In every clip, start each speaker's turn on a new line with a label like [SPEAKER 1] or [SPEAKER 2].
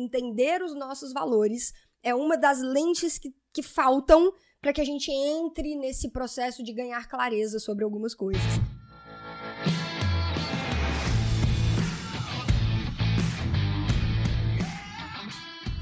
[SPEAKER 1] entender os nossos valores é uma das lentes que, que faltam para que a gente entre nesse processo de ganhar clareza sobre algumas coisas.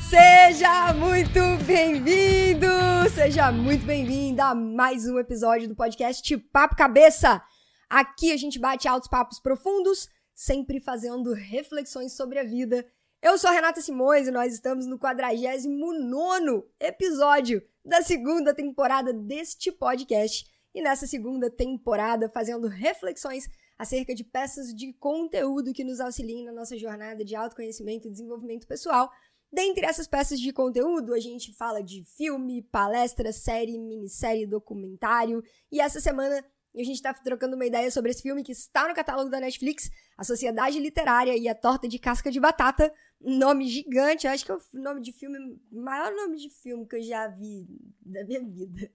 [SPEAKER 1] Seja muito bem-vindo, seja muito bem-vinda a mais um episódio do podcast Papo Cabeça. Aqui a gente bate altos papos profundos, sempre fazendo reflexões sobre a vida. Eu sou a Renata Simões e nós estamos no 49 episódio da segunda temporada deste podcast. E nessa segunda temporada, fazendo reflexões acerca de peças de conteúdo que nos auxiliem na nossa jornada de autoconhecimento e desenvolvimento pessoal Dentre essas peças de conteúdo, a gente fala de filme, palestra, série, minissérie, documentário. E essa semana a gente está trocando uma ideia sobre esse filme que está no catálogo da Netflix, A Sociedade Literária e a Torta de Casca de Batata. Nome gigante, acho que é o nome de filme, maior nome de filme que eu já vi da minha vida.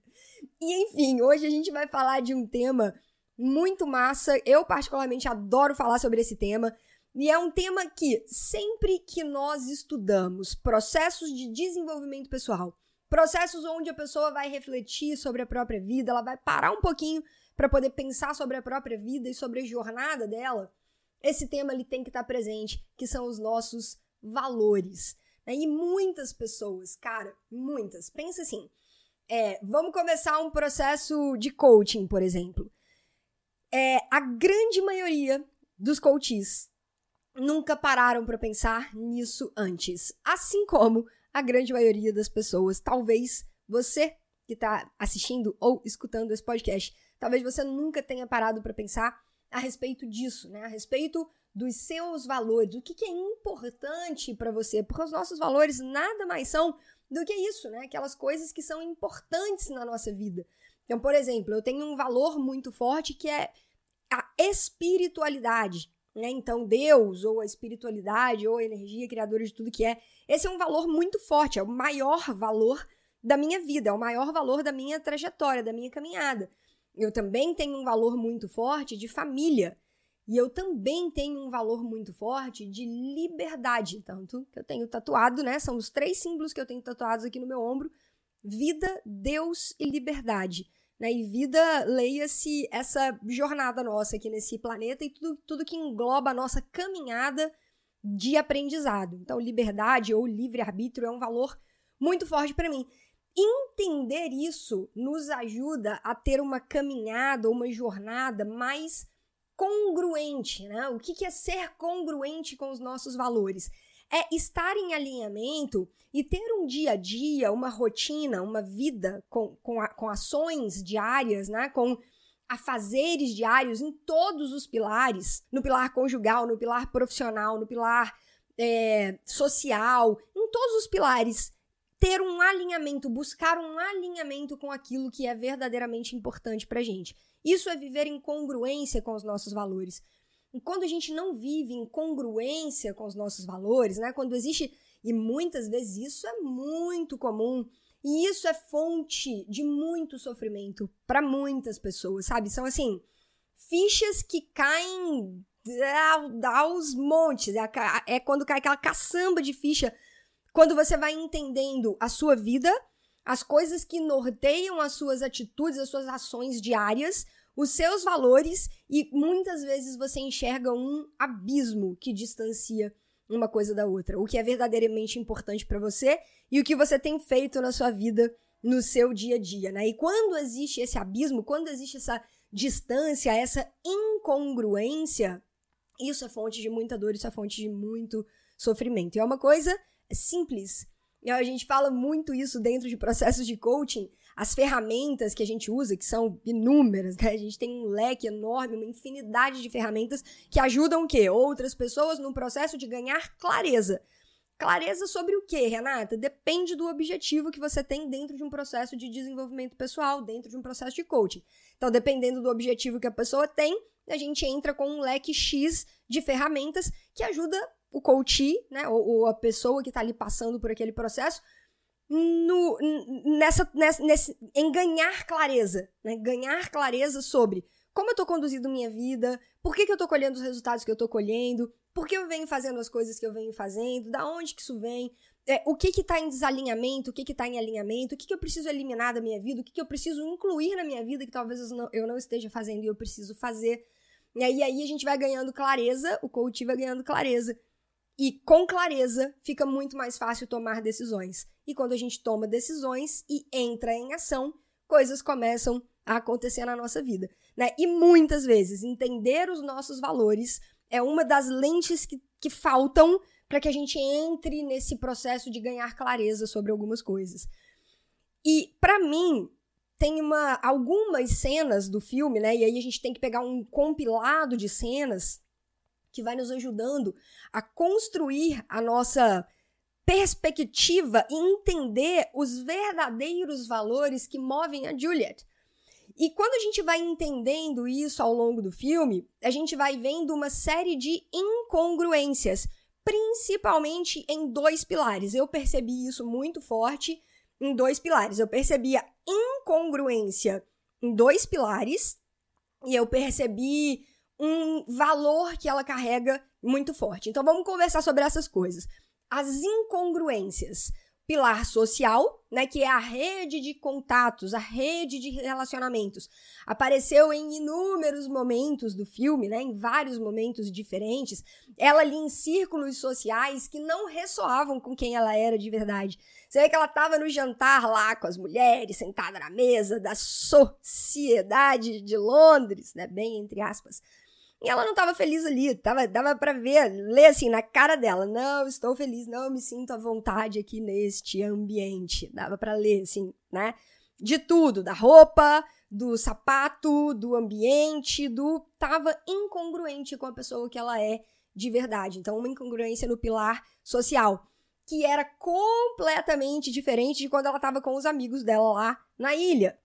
[SPEAKER 1] E enfim, hoje a gente vai falar de um tema muito massa. Eu, particularmente, adoro falar sobre esse tema. E é um tema que, sempre que nós estudamos processos de desenvolvimento pessoal, processos onde a pessoa vai refletir sobre a própria vida, ela vai parar um pouquinho para poder pensar sobre a própria vida e sobre a jornada dela, esse tema ele tem que estar presente, que são os nossos valores. Né? E muitas pessoas, cara, muitas, pensa assim, é, vamos começar um processo de coaching, por exemplo. É, a grande maioria dos coaches nunca pararam para pensar nisso antes. Assim como a grande maioria das pessoas, talvez você que está assistindo ou escutando esse podcast, talvez você nunca tenha parado para pensar a respeito disso, né? A respeito dos seus valores, o que, que é importante para você, porque os nossos valores nada mais são do que isso, né? Aquelas coisas que são importantes na nossa vida. Então, por exemplo, eu tenho um valor muito forte que é a espiritualidade. Né? Então, Deus, ou a espiritualidade, ou a energia criadora de tudo que é, esse é um valor muito forte, é o maior valor da minha vida, é o maior valor da minha trajetória, da minha caminhada. Eu também tenho um valor muito forte de família. E eu também tenho um valor muito forte de liberdade. Tanto que eu tenho tatuado, né? São os três símbolos que eu tenho tatuados aqui no meu ombro: vida, Deus e liberdade. Né? E vida, leia-se essa jornada nossa aqui nesse planeta e tudo, tudo que engloba a nossa caminhada de aprendizado. Então, liberdade ou livre-arbítrio é um valor muito forte para mim. Entender isso nos ajuda a ter uma caminhada, uma jornada mais congruente, né? O que é ser congruente com os nossos valores? é estar em alinhamento e ter um dia a dia, uma rotina, uma vida com, com, a, com ações diárias, né? Com afazeres diários em todos os pilares, no pilar conjugal, no pilar profissional, no pilar é, social, em todos os pilares, ter um alinhamento, buscar um alinhamento com aquilo que é verdadeiramente importante pra gente. Isso é viver em congruência com os nossos valores. E quando a gente não vive em congruência com os nossos valores, né? Quando existe e muitas vezes isso é muito comum e isso é fonte de muito sofrimento para muitas pessoas, sabe? São assim, fichas que caem aos montes. É, é quando cai aquela caçamba de ficha. Quando você vai entendendo a sua vida, as coisas que norteiam as suas atitudes, as suas ações diárias, os seus valores e muitas vezes você enxerga um abismo que distancia uma coisa da outra, o que é verdadeiramente importante para você e o que você tem feito na sua vida no seu dia a dia, né? E quando existe esse abismo, quando existe essa distância, essa incongruência, isso é fonte de muita dor, isso é fonte de muito sofrimento. E é uma coisa simples. A gente fala muito isso dentro de processos de coaching, as ferramentas que a gente usa, que são inúmeras, né? A gente tem um leque enorme, uma infinidade de ferramentas que ajudam o quê? Outras pessoas no processo de ganhar clareza. Clareza sobre o quê, Renata? Depende do objetivo que você tem dentro de um processo de desenvolvimento pessoal, dentro de um processo de coaching. Então, dependendo do objetivo que a pessoa tem, a gente entra com um leque X de ferramentas que ajuda o coach, né, ou, ou a pessoa que está ali passando por aquele processo, no, nessa, nessa, nesse, em ganhar clareza, né? Ganhar clareza sobre como eu estou conduzindo minha vida, por que, que eu estou colhendo os resultados que eu estou colhendo, Por que eu venho fazendo as coisas que eu venho fazendo? Da onde que isso vem? É, o que que tá em desalinhamento? O que que tá em alinhamento? O que que eu preciso eliminar da minha vida? O que que eu preciso incluir na minha vida que talvez eu não, eu não esteja fazendo e eu preciso fazer? E aí, aí a gente vai ganhando clareza, o coach vai ganhando clareza. E com clareza fica muito mais fácil tomar decisões. E quando a gente toma decisões e entra em ação, coisas começam a acontecer na nossa vida. Né? E muitas vezes, entender os nossos valores é uma das lentes que, que faltam para que a gente entre nesse processo de ganhar clareza sobre algumas coisas. E, para mim, tem uma, algumas cenas do filme, né? E aí a gente tem que pegar um compilado de cenas que vai nos ajudando a construir a nossa perspectiva e entender os verdadeiros valores que movem a Juliet. E quando a gente vai entendendo isso ao longo do filme, a gente vai vendo uma série de incongruências, principalmente em dois pilares. Eu percebi isso muito forte em dois pilares. Eu percebi a incongruência em dois pilares e eu percebi um valor que ela carrega muito forte. Então vamos conversar sobre essas coisas. As incongruências pilar social, né, que é a rede de contatos, a rede de relacionamentos. Apareceu em inúmeros momentos do filme, né, em vários momentos diferentes. Ela ali em círculos sociais que não ressoavam com quem ela era de verdade. Você vê que ela estava no jantar lá com as mulheres, sentada na mesa da sociedade de Londres, né, bem entre aspas. E ela não estava feliz ali, tava, dava para ver, ler assim na cara dela, não, estou feliz, não me sinto à vontade aqui neste ambiente. Dava para ler assim, né? De tudo, da roupa, do sapato, do ambiente, do tava incongruente com a pessoa que ela é de verdade. Então, uma incongruência no pilar social, que era completamente diferente de quando ela estava com os amigos dela lá na ilha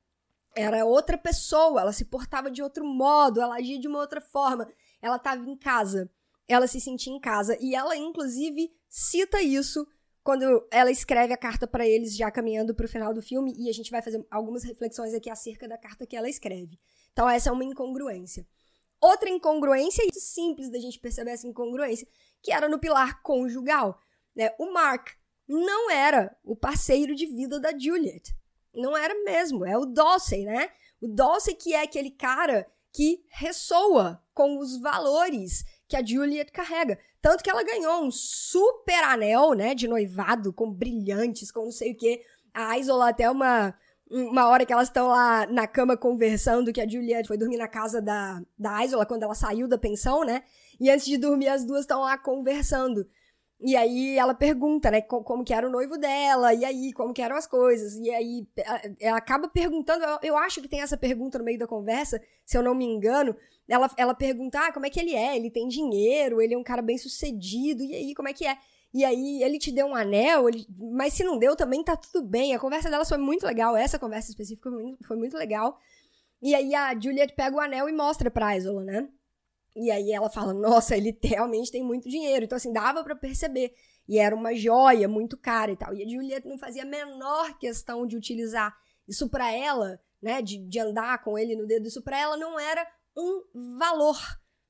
[SPEAKER 1] era outra pessoa, ela se portava de outro modo, ela agia de uma outra forma. Ela estava em casa, ela se sentia em casa. E ela, inclusive, cita isso quando ela escreve a carta para eles, já caminhando para o final do filme. E a gente vai fazer algumas reflexões aqui acerca da carta que ela escreve. Então, essa é uma incongruência. Outra incongruência, e simples da gente perceber essa incongruência, que era no pilar conjugal. Né? O Mark não era o parceiro de vida da Juliet. Não era mesmo, é o Dawson, né? O Dawson que é aquele cara que ressoa com os valores que a Juliet carrega. Tanto que ela ganhou um super anel, né, de noivado, com brilhantes, com não sei o quê. A Isola até uma, uma hora que elas estão lá na cama conversando, que a Juliet foi dormir na casa da, da Isola quando ela saiu da pensão, né? E antes de dormir, as duas estão lá conversando. E aí ela pergunta, né, como que era o noivo dela, e aí, como que eram as coisas. E aí ela acaba perguntando, eu acho que tem essa pergunta no meio da conversa, se eu não me engano. Ela, ela pergunta, ah, como é que ele é? Ele tem dinheiro, ele é um cara bem sucedido, e aí, como é que é? E aí, ele te deu um anel, ele... mas se não deu, também tá tudo bem. A conversa dela foi muito legal, essa conversa específica foi muito legal. E aí a Juliet pega o anel e mostra pra Isola, né? E aí ela fala: Nossa, ele realmente tem muito dinheiro. Então, assim, dava para perceber. E era uma joia muito cara e tal. E a Juliette não fazia a menor questão de utilizar isso para ela, né? De, de andar com ele no dedo. Isso para ela não era um valor.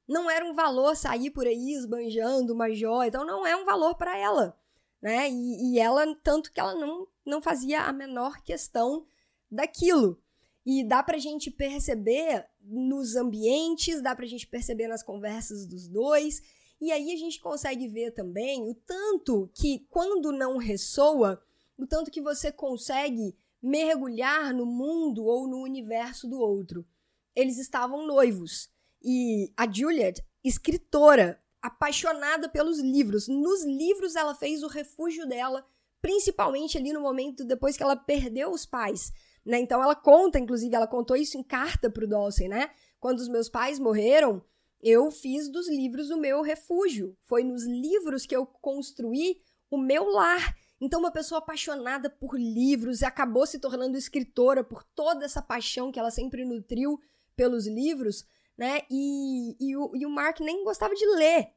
[SPEAKER 1] Não era um valor sair por aí esbanjando uma joia. Então, não é um valor para ela. Né? E, e ela, tanto que ela não, não fazia a menor questão daquilo. E dá pra gente perceber nos ambientes, dá pra gente perceber nas conversas dos dois. E aí a gente consegue ver também o tanto que, quando não ressoa, o tanto que você consegue mergulhar no mundo ou no universo do outro. Eles estavam noivos. E a Juliet, escritora, apaixonada pelos livros. Nos livros ela fez o refúgio dela, principalmente ali no momento depois que ela perdeu os pais. Né? Então ela conta, inclusive, ela contou isso em carta pro Dawson, né? Quando os meus pais morreram, eu fiz dos livros o meu refúgio. Foi nos livros que eu construí o meu lar. Então, uma pessoa apaixonada por livros e acabou se tornando escritora por toda essa paixão que ela sempre nutriu pelos livros, né? E, e, o, e o Mark nem gostava de ler.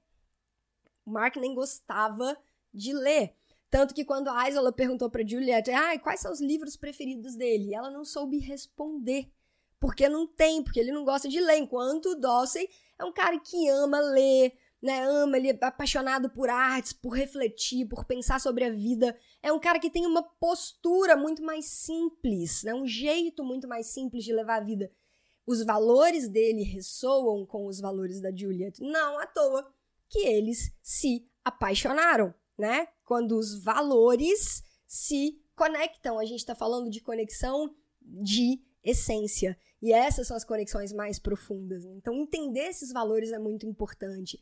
[SPEAKER 1] O Mark nem gostava de ler. Tanto que quando a Isola perguntou para Juliette, ah, quais são os livros preferidos dele? Ela não soube responder. Porque não tem, porque ele não gosta de ler. Enquanto o Dawson é um cara que ama ler, né? Ama, ele é apaixonado por artes, por refletir, por pensar sobre a vida. É um cara que tem uma postura muito mais simples, né? Um jeito muito mais simples de levar a vida. Os valores dele ressoam com os valores da Juliet. Não à toa que eles se apaixonaram, né? Quando os valores se conectam. A gente está falando de conexão de essência. E essas são as conexões mais profundas. Então, entender esses valores é muito importante.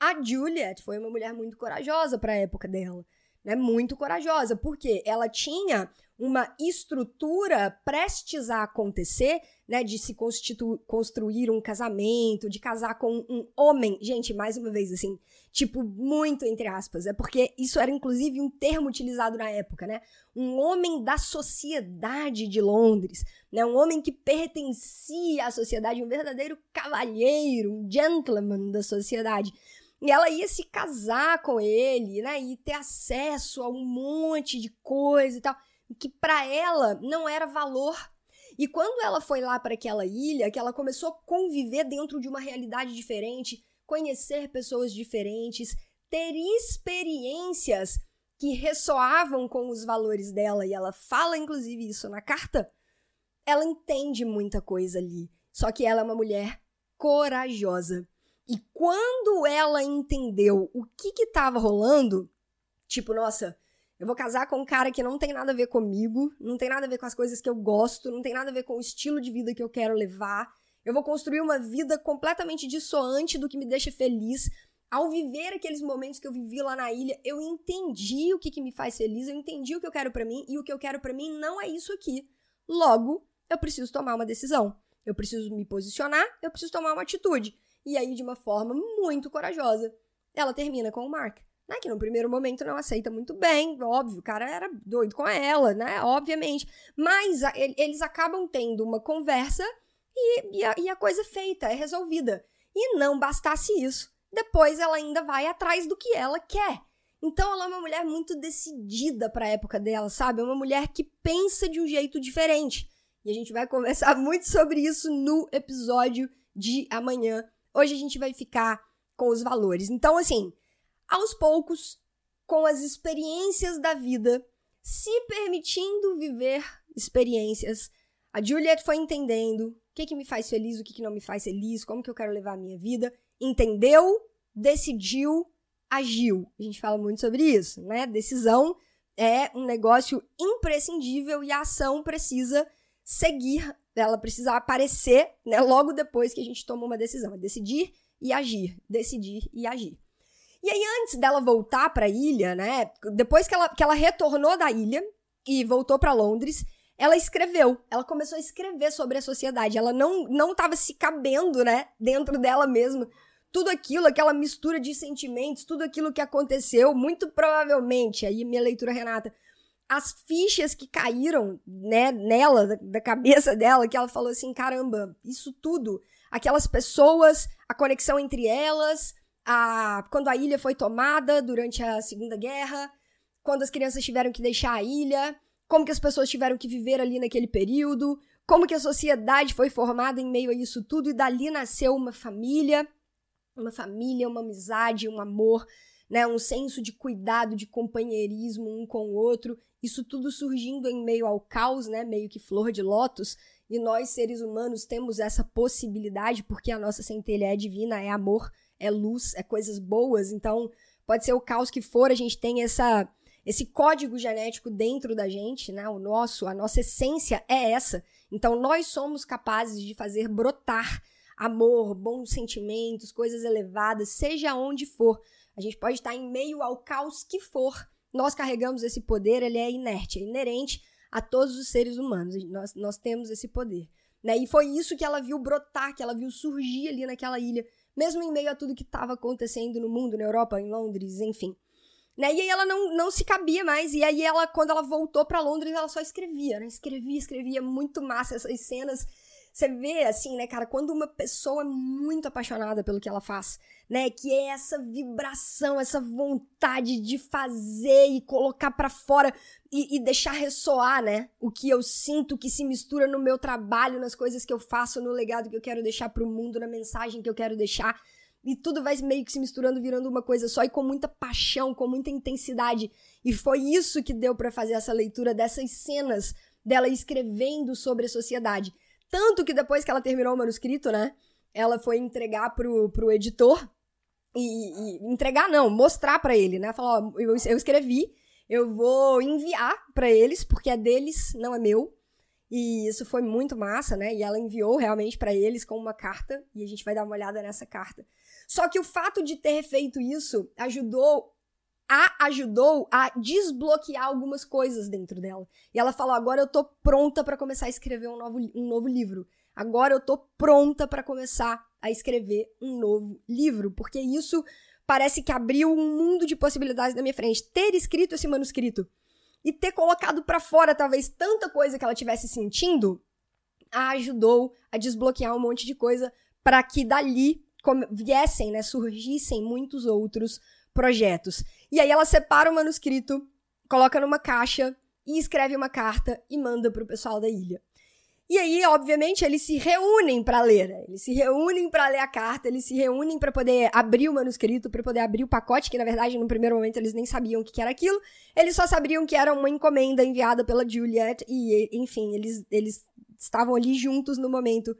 [SPEAKER 1] A Juliet foi uma mulher muito corajosa para a época dela, né? Muito corajosa, porque ela tinha uma estrutura prestes a acontecer, né, de se construir um casamento, de casar com um homem. Gente, mais uma vez assim, tipo muito entre aspas, é porque isso era inclusive um termo utilizado na época, né? Um homem da sociedade de Londres, né? Um homem que pertencia à sociedade, um verdadeiro cavalheiro, um gentleman da sociedade. E ela ia se casar com ele, né? E ter acesso a um monte de coisa e tal, que para ela não era valor. E quando ela foi lá para aquela ilha, que ela começou a conviver dentro de uma realidade diferente, conhecer pessoas diferentes, ter experiências que ressoavam com os valores dela, e ela fala inclusive isso na carta, ela entende muita coisa ali. Só que ela é uma mulher corajosa. E quando ela entendeu o que que tava rolando, tipo, nossa, eu vou casar com um cara que não tem nada a ver comigo, não tem nada a ver com as coisas que eu gosto, não tem nada a ver com o estilo de vida que eu quero levar. Eu vou construir uma vida completamente dissoante do que me deixa feliz. Ao viver aqueles momentos que eu vivi lá na ilha, eu entendi o que, que me faz feliz, eu entendi o que eu quero para mim e o que eu quero para mim não é isso aqui. Logo, eu preciso tomar uma decisão. Eu preciso me posicionar, eu preciso tomar uma atitude. E aí, de uma forma muito corajosa, ela termina com o Mark. Né, que no primeiro momento não aceita muito bem, óbvio, o cara era doido com ela, né? Obviamente. Mas a, eles acabam tendo uma conversa e, e, a, e a coisa feita, é resolvida. E não bastasse isso, depois ela ainda vai atrás do que ela quer. Então ela é uma mulher muito decidida para a época dela, sabe? É uma mulher que pensa de um jeito diferente. E a gente vai conversar muito sobre isso no episódio de amanhã Hoje a gente vai ficar com os valores. Então, assim, aos poucos, com as experiências da vida, se permitindo viver experiências, a Juliet foi entendendo o que, que me faz feliz, o que, que não me faz feliz, como que eu quero levar a minha vida. Entendeu, decidiu, agiu. A gente fala muito sobre isso, né? Decisão é um negócio imprescindível e a ação precisa seguir ela precisa aparecer né, logo depois que a gente toma uma decisão. É decidir e agir. Decidir e agir. E aí, antes dela voltar para a ilha, né? Depois que ela, que ela retornou da ilha e voltou para Londres, ela escreveu. Ela começou a escrever sobre a sociedade. Ela não não estava se cabendo, né? Dentro dela mesma. Tudo aquilo, aquela mistura de sentimentos, tudo aquilo que aconteceu, muito provavelmente, aí minha leitura, Renata, as fichas que caíram, né, nela, da, cabeça dela, que ela falou assim, caramba, isso tudo, aquelas pessoas, a conexão entre elas, a quando a ilha foi tomada durante a Segunda Guerra, quando as crianças tiveram que deixar a ilha, como que as pessoas tiveram que viver ali naquele período, como que a sociedade foi formada em meio a isso tudo e dali nasceu uma família, uma família, uma amizade, um amor, né, um senso de cuidado, de companheirismo um com o outro, isso tudo surgindo em meio ao caos, né, meio que flor de lótus, e nós seres humanos temos essa possibilidade porque a nossa centelha é divina, é amor, é luz, é coisas boas, então pode ser o caos que for, a gente tem essa esse código genético dentro da gente, né? O nosso, a nossa essência é essa. Então nós somos capazes de fazer brotar amor, bons sentimentos, coisas elevadas, seja onde for. A gente pode estar em meio ao caos que for. Nós carregamos esse poder, ele é inerte, é inerente a todos os seres humanos. Nós, nós temos esse poder. Né? E foi isso que ela viu brotar, que ela viu surgir ali naquela ilha, mesmo em meio a tudo que estava acontecendo no mundo, na Europa, em Londres, enfim. Né? E aí ela não, não se cabia mais. E aí ela, quando ela voltou para Londres, ela só escrevia, né? Escrevia, escrevia muito massa essas cenas você vê, assim, né, cara, quando uma pessoa é muito apaixonada pelo que ela faz, né, que é essa vibração, essa vontade de fazer e colocar para fora e, e, deixar ressoar, né, o que eu sinto que se mistura no meu trabalho, nas coisas que eu faço, no legado que eu quero deixar pro mundo, na mensagem que eu quero deixar. e tudo vai meio que se misturando, virando uma coisa só e com muita paixão, com muita intensidade. E foi isso que deu para fazer essa leitura dessas cenas dela escrevendo sobre a sociedade. Tanto que depois que ela terminou o manuscrito, né, ela foi entregar pro, pro editor e, e entregar não, mostrar para ele, né? Falar, ó, eu, eu escrevi, eu vou enviar para eles porque é deles, não é meu. E isso foi muito massa, né? E ela enviou realmente para eles com uma carta e a gente vai dar uma olhada nessa carta. Só que o fato de ter feito isso ajudou a ajudou a desbloquear algumas coisas dentro dela. E ela falou: agora eu tô pronta para começar a escrever um novo, um novo livro. Agora eu tô pronta para começar a escrever um novo livro, porque isso parece que abriu um mundo de possibilidades na minha frente. Ter escrito esse manuscrito e ter colocado para fora talvez tanta coisa que ela tivesse sentindo, a ajudou a desbloquear um monte de coisa para que dali viessem, né, surgissem muitos outros projetos. E aí ela separa o manuscrito, coloca numa caixa e escreve uma carta e manda para o pessoal da ilha. E aí, obviamente, eles se reúnem para ler, né? Eles se reúnem para ler a carta, eles se reúnem para poder abrir o manuscrito, para poder abrir o pacote, que na verdade, no primeiro momento, eles nem sabiam o que era aquilo. Eles só sabiam que era uma encomenda enviada pela Juliet e, enfim, eles, eles estavam ali juntos no momento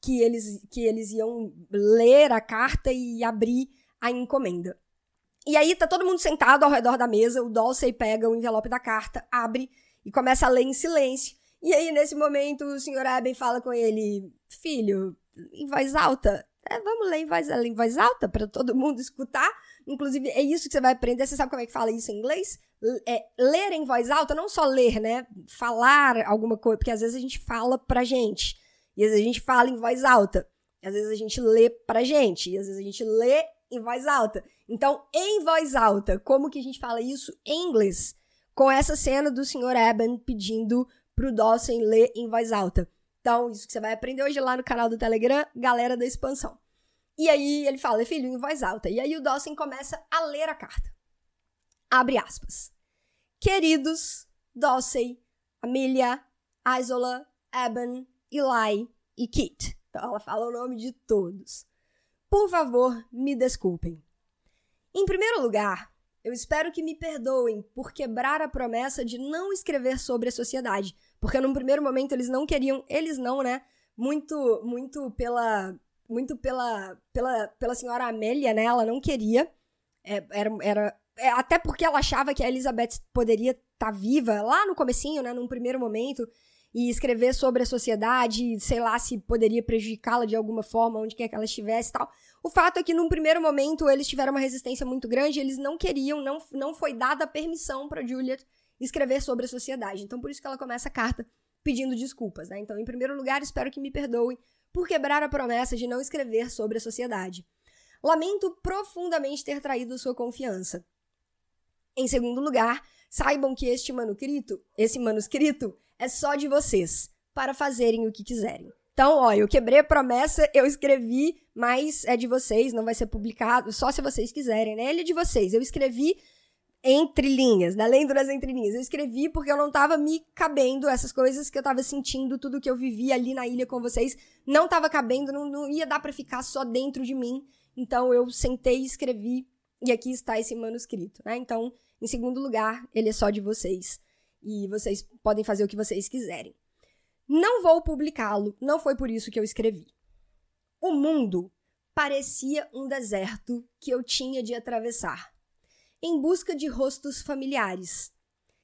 [SPEAKER 1] que eles, que eles iam ler a carta e abrir a encomenda. E aí tá todo mundo sentado ao redor da mesa, o Dolce pega o envelope da carta, abre e começa a ler em silêncio. E aí, nesse momento, o Sr. Aben fala com ele: Filho, em voz alta, é, vamos ler em voz, em voz alta para todo mundo escutar. Inclusive, é isso que você vai aprender. Você sabe como é que fala isso em inglês? É, ler em voz alta, não só ler, né? Falar alguma coisa, porque às vezes a gente fala pra gente. E às vezes a gente fala em voz alta. Às vezes a gente lê pra gente. E às vezes a gente lê em voz alta. Então, em voz alta, como que a gente fala isso em inglês? Com essa cena do Sr. Eben pedindo pro Dawson ler em voz alta. Então, isso que você vai aprender hoje lá no canal do Telegram, galera da expansão. E aí ele fala, filho, em voz alta. E aí o Dawson começa a ler a carta. Abre aspas. Queridos Dawson, Amelia, Isola, Eben, Eli e Kit. Então ela fala o nome de todos. Por favor, me desculpem. Em primeiro lugar, eu espero que me perdoem por quebrar a promessa de não escrever sobre a sociedade, porque num primeiro momento eles não queriam, eles não, né? Muito, muito pela, muito pela, pela, pela senhora Amélia, né? Ela não queria. É, era, era é, até porque ela achava que a Elizabeth poderia estar tá viva lá no comecinho, né? Num primeiro momento e escrever sobre a sociedade, sei lá se poderia prejudicá-la de alguma forma, onde quer que ela estivesse e tal. O fato é que num primeiro momento eles tiveram uma resistência muito grande, eles não queriam, não, não foi dada permissão para Juliet escrever sobre a sociedade. Então por isso que ela começa a carta pedindo desculpas, né? Então, em primeiro lugar, espero que me perdoem por quebrar a promessa de não escrever sobre a sociedade. Lamento profundamente ter traído sua confiança. Em segundo lugar, saibam que este manuscrito, esse manuscrito é só de vocês, para fazerem o que quiserem. Então, ó, eu quebrei a promessa, eu escrevi, mas é de vocês, não vai ser publicado, só se vocês quiserem, né? Ele é de vocês. Eu escrevi entre linhas, né? lendo das entrelinhas. Eu escrevi porque eu não tava me cabendo essas coisas que eu tava sentindo, tudo que eu vivi ali na ilha com vocês, não tava cabendo, não, não ia dar para ficar só dentro de mim. Então eu sentei e escrevi, e aqui está esse manuscrito, né? Então, em segundo lugar, ele é só de vocês. E vocês podem fazer o que vocês quiserem. Não vou publicá-lo, não foi por isso que eu escrevi. O mundo parecia um deserto que eu tinha de atravessar em busca de rostos familiares.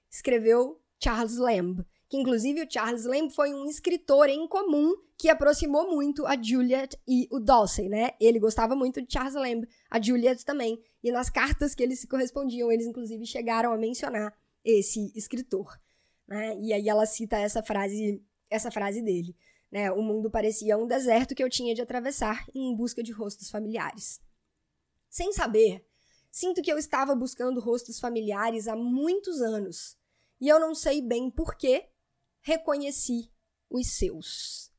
[SPEAKER 1] Escreveu Charles Lamb, que inclusive o Charles Lamb foi um escritor em comum que aproximou muito a Juliet e o Dawson, né? Ele gostava muito de Charles Lamb, a Juliet também. E nas cartas que eles se correspondiam, eles inclusive chegaram a mencionar esse escritor, né? E aí ela cita essa frase, essa frase dele, né? O mundo parecia um deserto que eu tinha de atravessar em busca de rostos familiares. Sem saber, Sinto que eu estava buscando rostos familiares há muitos anos e eu não sei bem por que reconheci os seus.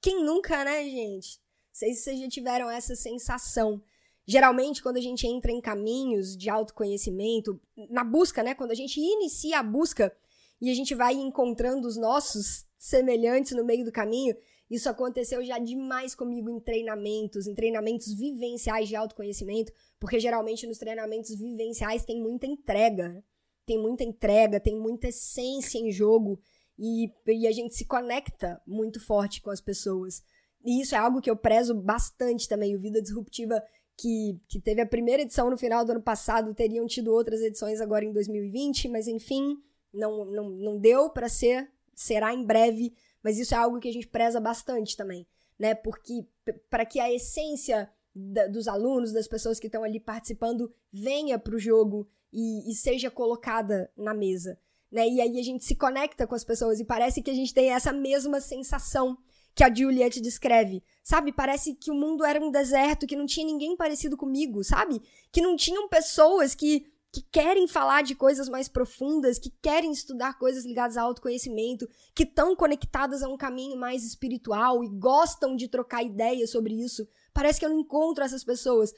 [SPEAKER 1] Quem nunca, né, gente? Se vocês já tiveram essa sensação. Geralmente, quando a gente entra em caminhos de autoconhecimento, na busca, né? Quando a gente inicia a busca e a gente vai encontrando os nossos semelhantes no meio do caminho, Isso aconteceu já demais comigo em treinamentos, em treinamentos vivenciais de autoconhecimento, porque geralmente nos treinamentos vivenciais tem muita entrega. Né? Tem muita entrega, tem muita essência em jogo e, e a gente se conecta muito forte com as pessoas. E isso é algo que eu prezo bastante também. O Vida Disruptiva, que, que teve a primeira edição no final do ano passado, teriam tido outras edições agora em 2020, mas enfim, não, não, não deu para ser, será em breve. Mas isso é algo que a gente preza bastante também, né? Porque para que a essência da, dos alunos, das pessoas que estão ali participando, venha para o jogo e, e seja colocada na mesa. Né? E aí a gente se conecta com as pessoas e parece que a gente tem essa mesma sensação que a Juliette descreve. Sabe? Parece que o mundo era um deserto, que não tinha ninguém parecido comigo, sabe? Que não tinham pessoas que, que querem falar de coisas mais profundas, que querem estudar coisas ligadas ao autoconhecimento, que estão conectadas a um caminho mais espiritual e gostam de trocar ideias sobre isso. Parece que eu não encontro essas pessoas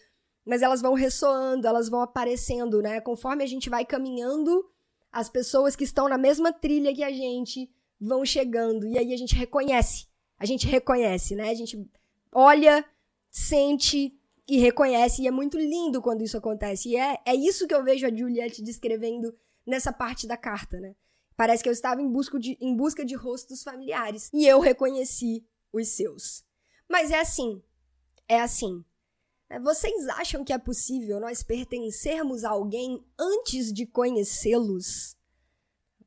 [SPEAKER 1] mas elas vão ressoando, elas vão aparecendo, né? Conforme a gente vai caminhando, as pessoas que estão na mesma trilha que a gente vão chegando e aí a gente reconhece. A gente reconhece, né? A gente olha, sente e reconhece e é muito lindo quando isso acontece. E é, é isso que eu vejo a Juliette descrevendo nessa parte da carta, né? Parece que eu estava em busca de, em busca de rostos familiares e eu reconheci os seus. Mas é assim, é assim. É, vocês acham que é possível nós pertencermos a alguém antes de conhecê-los?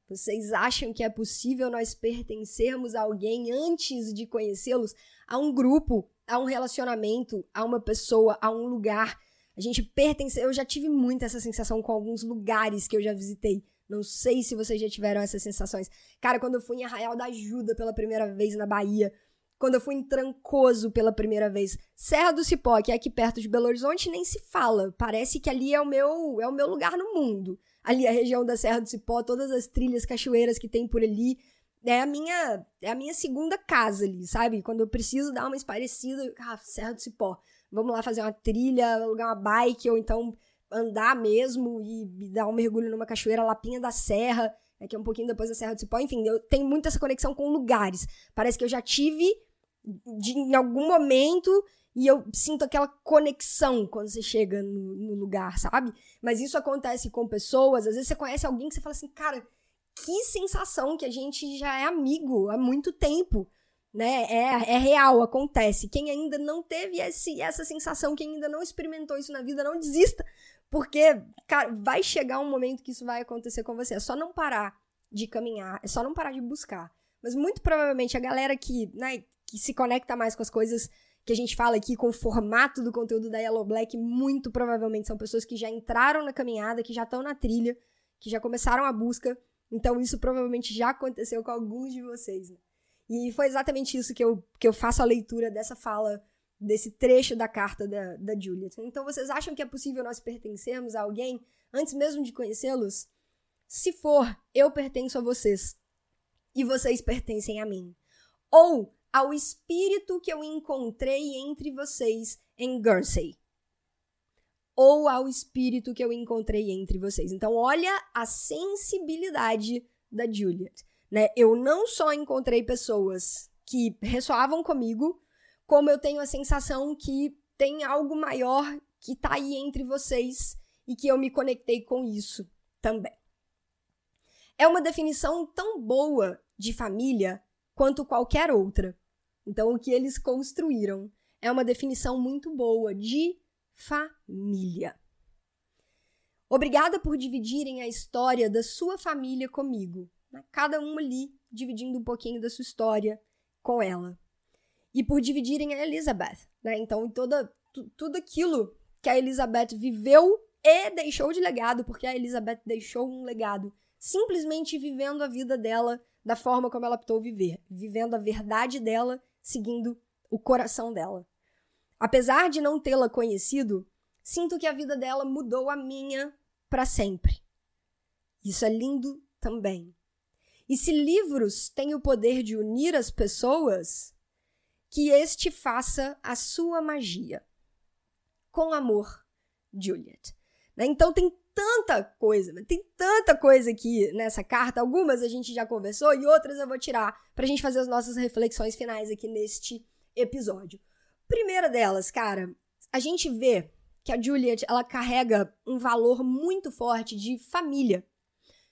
[SPEAKER 1] Vocês acham que é possível nós pertencermos a alguém antes de conhecê-los? A um grupo, a um relacionamento, a uma pessoa, a um lugar. A gente pertence. Eu já tive muito essa sensação com alguns lugares que eu já visitei. Não sei se vocês já tiveram essas sensações. Cara, quando eu fui em Arraial da Ajuda pela primeira vez na Bahia, quando eu fui em Trancoso pela primeira vez. Serra do Cipó, que é aqui perto de Belo Horizonte, nem se fala. Parece que ali é o meu, é o meu lugar no mundo. Ali a região da Serra do Cipó, todas as trilhas, cachoeiras que tem por ali, é a minha, é a minha segunda casa ali, sabe? Quando eu preciso dar uma esparecida, ah, Serra do Cipó. Vamos lá fazer uma trilha, alugar uma bike ou então andar mesmo e, dar um mergulho numa cachoeira, Lapinha da Serra, é que é um pouquinho depois da Serra do Cipó. Enfim, eu tenho muito essa conexão com lugares. Parece que eu já tive de, em algum momento e eu sinto aquela conexão quando você chega no, no, lugar, sabe? Mas isso acontece com pessoas, às vezes você conhece alguém que você fala assim, cara, que sensação que a gente já é amigo há muito tempo, né? É, é real, acontece. Quem ainda não teve esse, essa sensação, quem ainda não experimentou isso na vida, não desista, porque, cara, vai chegar um momento que isso vai acontecer com você. É só não parar de caminhar, é só não parar de buscar. Mas muito provavelmente a galera que, né, que se conecta mais com as coisas que a gente fala aqui, com o formato do conteúdo da Yellow Black, muito provavelmente são pessoas que já entraram na caminhada, que já estão na trilha, que já começaram a busca. Então isso provavelmente já aconteceu com alguns de vocês. Né? E foi exatamente isso que eu, que eu faço a leitura dessa fala, desse trecho da carta da, da Juliet. Então vocês acham que é possível nós pertencermos a alguém antes mesmo de conhecê-los? Se for, eu pertenço a vocês e vocês pertencem a mim. Ou ao espírito que eu encontrei entre vocês em Guernsey. Ou ao espírito que eu encontrei entre vocês. Então, olha a sensibilidade da Juliet. Né? Eu não só encontrei pessoas que ressoavam comigo, como eu tenho a sensação que tem algo maior que tá aí entre vocês e que eu me conectei com isso também. É uma definição tão boa de família quanto qualquer outra. Então, o que eles construíram é uma definição muito boa de família. Obrigada por dividirem a história da sua família comigo. Né? Cada um ali dividindo um pouquinho da sua história com ela. E por dividirem a Elizabeth. Né? Então, toda, tudo aquilo que a Elizabeth viveu e deixou de legado, porque a Elizabeth deixou um legado, simplesmente vivendo a vida dela da forma como ela optou viver, vivendo a verdade dela, seguindo o coração dela. Apesar de não tê-la conhecido, sinto que a vida dela mudou a minha para sempre. Isso é lindo também. E se livros têm o poder de unir as pessoas, que este faça a sua magia. Com amor, Juliet. Né? Então tem tanta coisa, tem tanta coisa aqui nessa carta. Algumas a gente já conversou e outras eu vou tirar pra gente fazer as nossas reflexões finais aqui neste episódio. Primeira delas, cara, a gente vê que a Juliet, ela carrega um valor muito forte de família.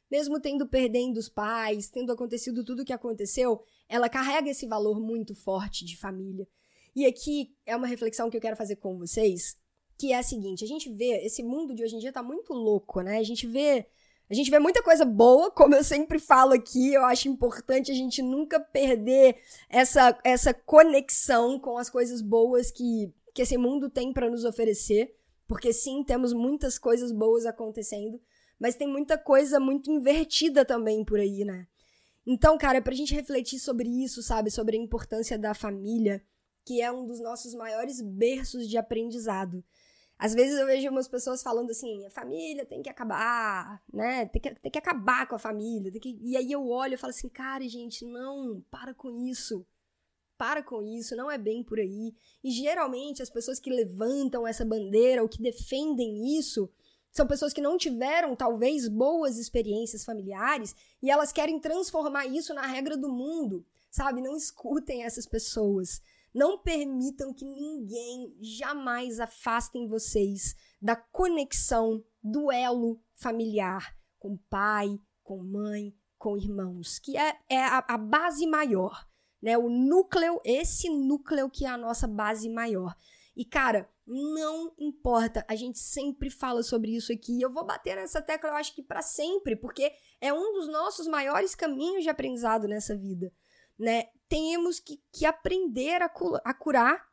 [SPEAKER 1] Mesmo tendo perdendo os pais, tendo acontecido tudo o que aconteceu, ela carrega esse valor muito forte de família. E aqui é uma reflexão que eu quero fazer com vocês, que é a seguinte: a gente vê esse mundo de hoje em dia tá muito louco, né? A gente vê a gente vê muita coisa boa, como eu sempre falo aqui, eu acho importante a gente nunca perder essa, essa conexão com as coisas boas que, que esse mundo tem para nos oferecer. Porque sim, temos muitas coisas boas acontecendo, mas tem muita coisa muito invertida também por aí, né? Então, cara, pra gente refletir sobre isso, sabe? Sobre a importância da família, que é um dos nossos maiores berços de aprendizado. Às vezes eu vejo umas pessoas falando assim, a família tem que acabar, né? Tem que, tem que acabar com a família. Que... E aí eu olho e falo assim, cara, gente, não, para com isso. Para com isso, não é bem por aí. E geralmente as pessoas que levantam essa bandeira ou que defendem isso são pessoas que não tiveram, talvez, boas experiências familiares e elas querem transformar isso na regra do mundo, sabe? Não escutem essas pessoas. Não permitam que ninguém jamais afastem vocês da conexão, do elo familiar com pai, com mãe, com irmãos, que é, é a, a base maior, né? O núcleo, esse núcleo que é a nossa base maior. E cara, não importa, a gente sempre fala sobre isso aqui. Eu vou bater nessa tecla, eu acho que para sempre, porque é um dos nossos maiores caminhos de aprendizado nessa vida, né? Temos que, que aprender a, a curar.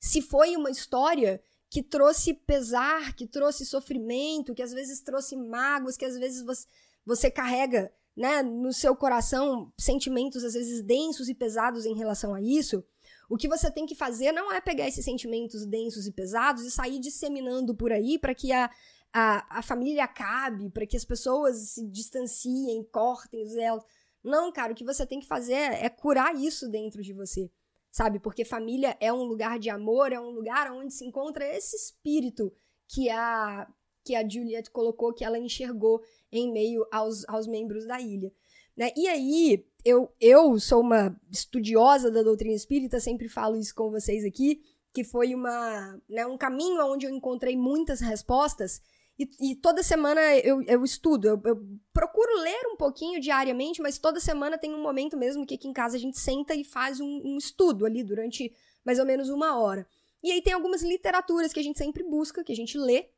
[SPEAKER 1] Se foi uma história que trouxe pesar, que trouxe sofrimento, que às vezes trouxe mágoas, que às vezes você, você carrega né, no seu coração sentimentos às vezes densos e pesados em relação a isso, o que você tem que fazer não é pegar esses sentimentos densos e pesados e sair disseminando por aí para que a, a, a família acabe, para que as pessoas se distanciem, cortem os elos. Não, cara, o que você tem que fazer é curar isso dentro de você, sabe? Porque família é um lugar de amor, é um lugar onde se encontra esse espírito que a que a Juliet colocou, que ela enxergou em meio aos, aos membros da ilha. Né? E aí, eu, eu sou uma estudiosa da doutrina espírita, sempre falo isso com vocês aqui, que foi uma, né, um caminho onde eu encontrei muitas respostas e, e toda semana eu, eu estudo, eu, eu, procuro ler um pouquinho diariamente, mas toda semana tem um momento mesmo que aqui em casa a gente senta e faz um, um estudo ali durante mais ou menos uma hora. E aí tem algumas literaturas que a gente sempre busca, que a gente lê.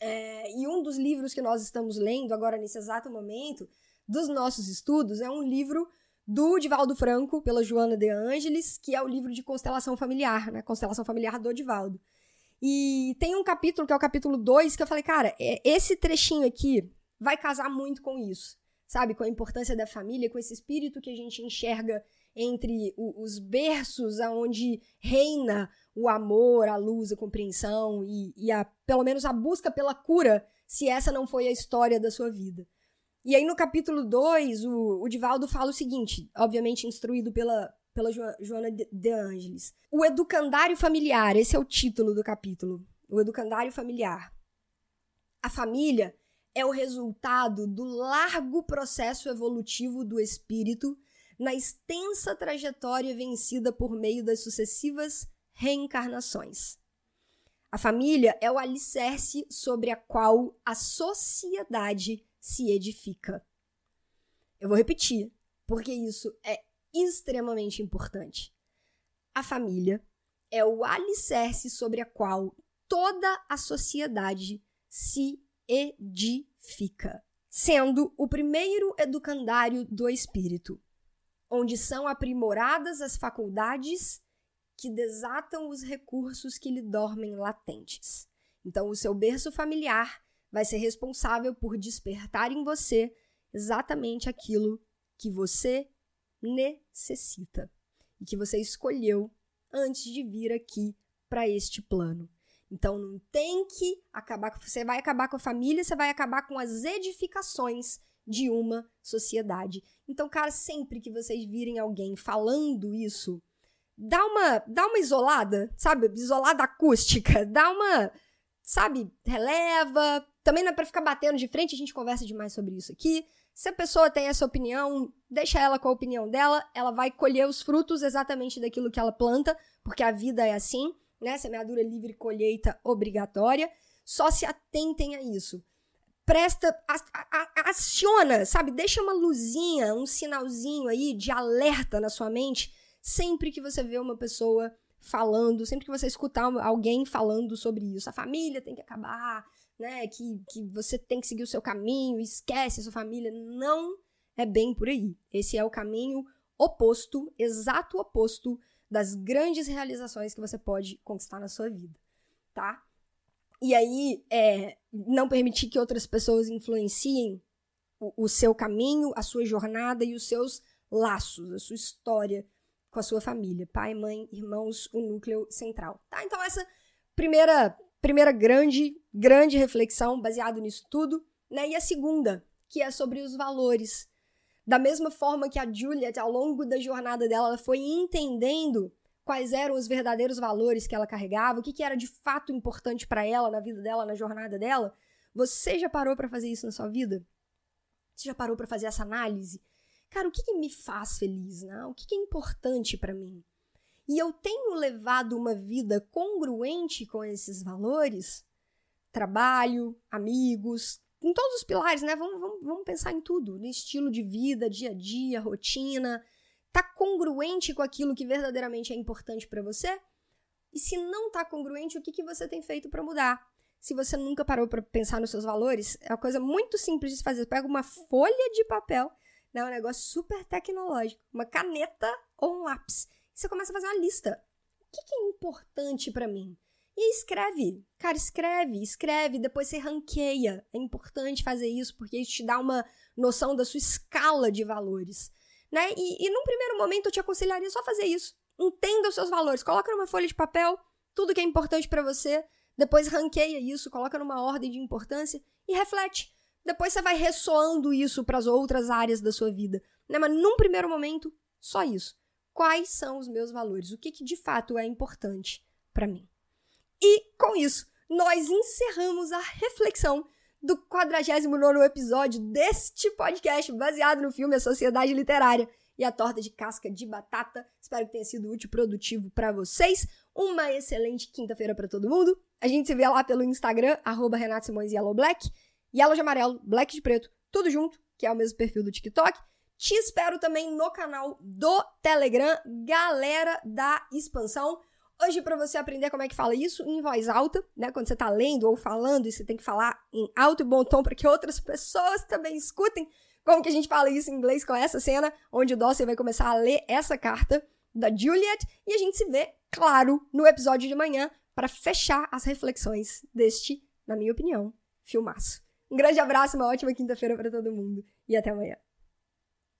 [SPEAKER 1] É, e um dos livros que nós estamos lendo agora nesse exato momento dos nossos estudos é um livro do Divaldo Franco, pela Joana de Angelis, que é o livro de constelação familiar, né? Constelação familiar do Divaldo. E tem um capítulo, que é o capítulo 2, que eu falei, cara, é, esse trechinho aqui vai casar muito com isso, sabe? Com a importância da família, com esse espírito que a gente enxerga entre os berços aonde reina o amor, a luz, a compreensão e, e a, pelo menos a busca pela cura, se essa não foi a história da sua vida. E aí no capítulo 2, o, o Divaldo fala o seguinte, obviamente instruído pela, pela jo Joana de Angelis. O educandário familiar, esse é o título do capítulo. O educandário familiar. A família é o resultado do largo processo evolutivo do espírito na extensa trajetória vencida por meio das sucessivas reencarnações. A família é o alicerce sobre a qual a sociedade se edifica. Eu vou repetir, porque isso é extremamente importante. A família é o alicerce sobre a qual toda a sociedade se edifica, sendo o primeiro educandário do espírito, onde são aprimoradas as faculdades que desatam os recursos que lhe dormem latentes. Então, o seu berço familiar vai ser responsável por despertar em você exatamente aquilo que você necessita e que você escolheu antes de vir aqui para este plano. Então não tem que acabar com você vai acabar com a família, você vai acabar com as edificações de uma sociedade. Então, cara, sempre que vocês virem alguém falando isso, dá uma dá uma isolada, sabe? Isolada acústica, dá uma sabe, releva. Também não é pra ficar batendo de frente, a gente conversa demais sobre isso aqui. Se a pessoa tem essa opinião, deixa ela com a opinião dela, ela vai colher os frutos exatamente daquilo que ela planta, porque a vida é assim, né? Semeadura livre, colheita obrigatória. Só se atentem a isso. Presta, aciona, sabe? Deixa uma luzinha, um sinalzinho aí de alerta na sua mente sempre que você vê uma pessoa falando, sempre que você escutar alguém falando sobre isso. A família tem que acabar, né? Que, que você tem que seguir o seu caminho, esquece a sua família. Não é bem por aí. Esse é o caminho oposto, exato oposto das grandes realizações que você pode conquistar na sua vida, tá? E aí, é, não permitir que outras pessoas influenciem o, o seu caminho, a sua jornada e os seus laços, a sua história com a sua família, pai, mãe, irmãos, o núcleo central, tá? Então essa primeira primeira grande grande reflexão baseado nisso tudo, né? E a segunda, que é sobre os valores. Da mesma forma que a Juliet, ao longo da jornada dela, ela foi entendendo quais eram os verdadeiros valores que ela carregava, o que, que era de fato importante para ela na vida dela, na jornada dela. Você já parou para fazer isso na sua vida? Você já parou para fazer essa análise? Cara, o que, que me faz feliz, né? O que, que é importante para mim? E eu tenho levado uma vida congruente com esses valores? Trabalho, amigos, em todos os pilares, né? Vamos, vamos, vamos pensar em tudo, no estilo de vida, dia a dia, rotina. Tá congruente com aquilo que verdadeiramente é importante para você? E se não tá congruente, o que, que você tem feito para mudar? Se você nunca parou para pensar nos seus valores, é uma coisa muito simples de fazer. Você pega uma folha de papel né? Um negócio super tecnológico. Uma caneta ou um lápis. Você começa a fazer uma lista. O que, que é importante para mim? E escreve. Cara, escreve, escreve, depois você ranqueia. É importante fazer isso, porque isso te dá uma noção da sua escala de valores. Né? E, e num primeiro momento eu te aconselharia só fazer isso. Entenda os seus valores. Coloca numa folha de papel tudo que é importante para você. Depois ranqueia isso, coloca numa ordem de importância e reflete. Depois você vai ressoando isso para as outras áreas da sua vida. Né? Mas num primeiro momento, só isso. Quais são os meus valores? O que, que de fato é importante para mim? E com isso, nós encerramos a reflexão do 49 episódio deste podcast baseado no filme A Sociedade Literária e a torta de casca de batata. Espero que tenha sido útil e produtivo para vocês. Uma excelente quinta-feira para todo mundo. A gente se vê lá pelo Instagram, arroba Renato Simões Yellow Black. Yellow de amarelo, black de preto, tudo junto, que é o mesmo perfil do TikTok. Te espero também no canal do Telegram, galera da expansão. Hoje, para você aprender como é que fala isso em voz alta, né? Quando você tá lendo ou falando, e você tem que falar em alto e bom tom para que outras pessoas também escutem como que a gente fala isso em inglês com essa cena, onde o Dawson vai começar a ler essa carta da Juliet. E a gente se vê, claro, no episódio de manhã para fechar as reflexões deste, na minha opinião, filmaço. Um grande abraço, uma ótima quinta-feira para todo mundo e até amanhã.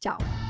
[SPEAKER 1] 找。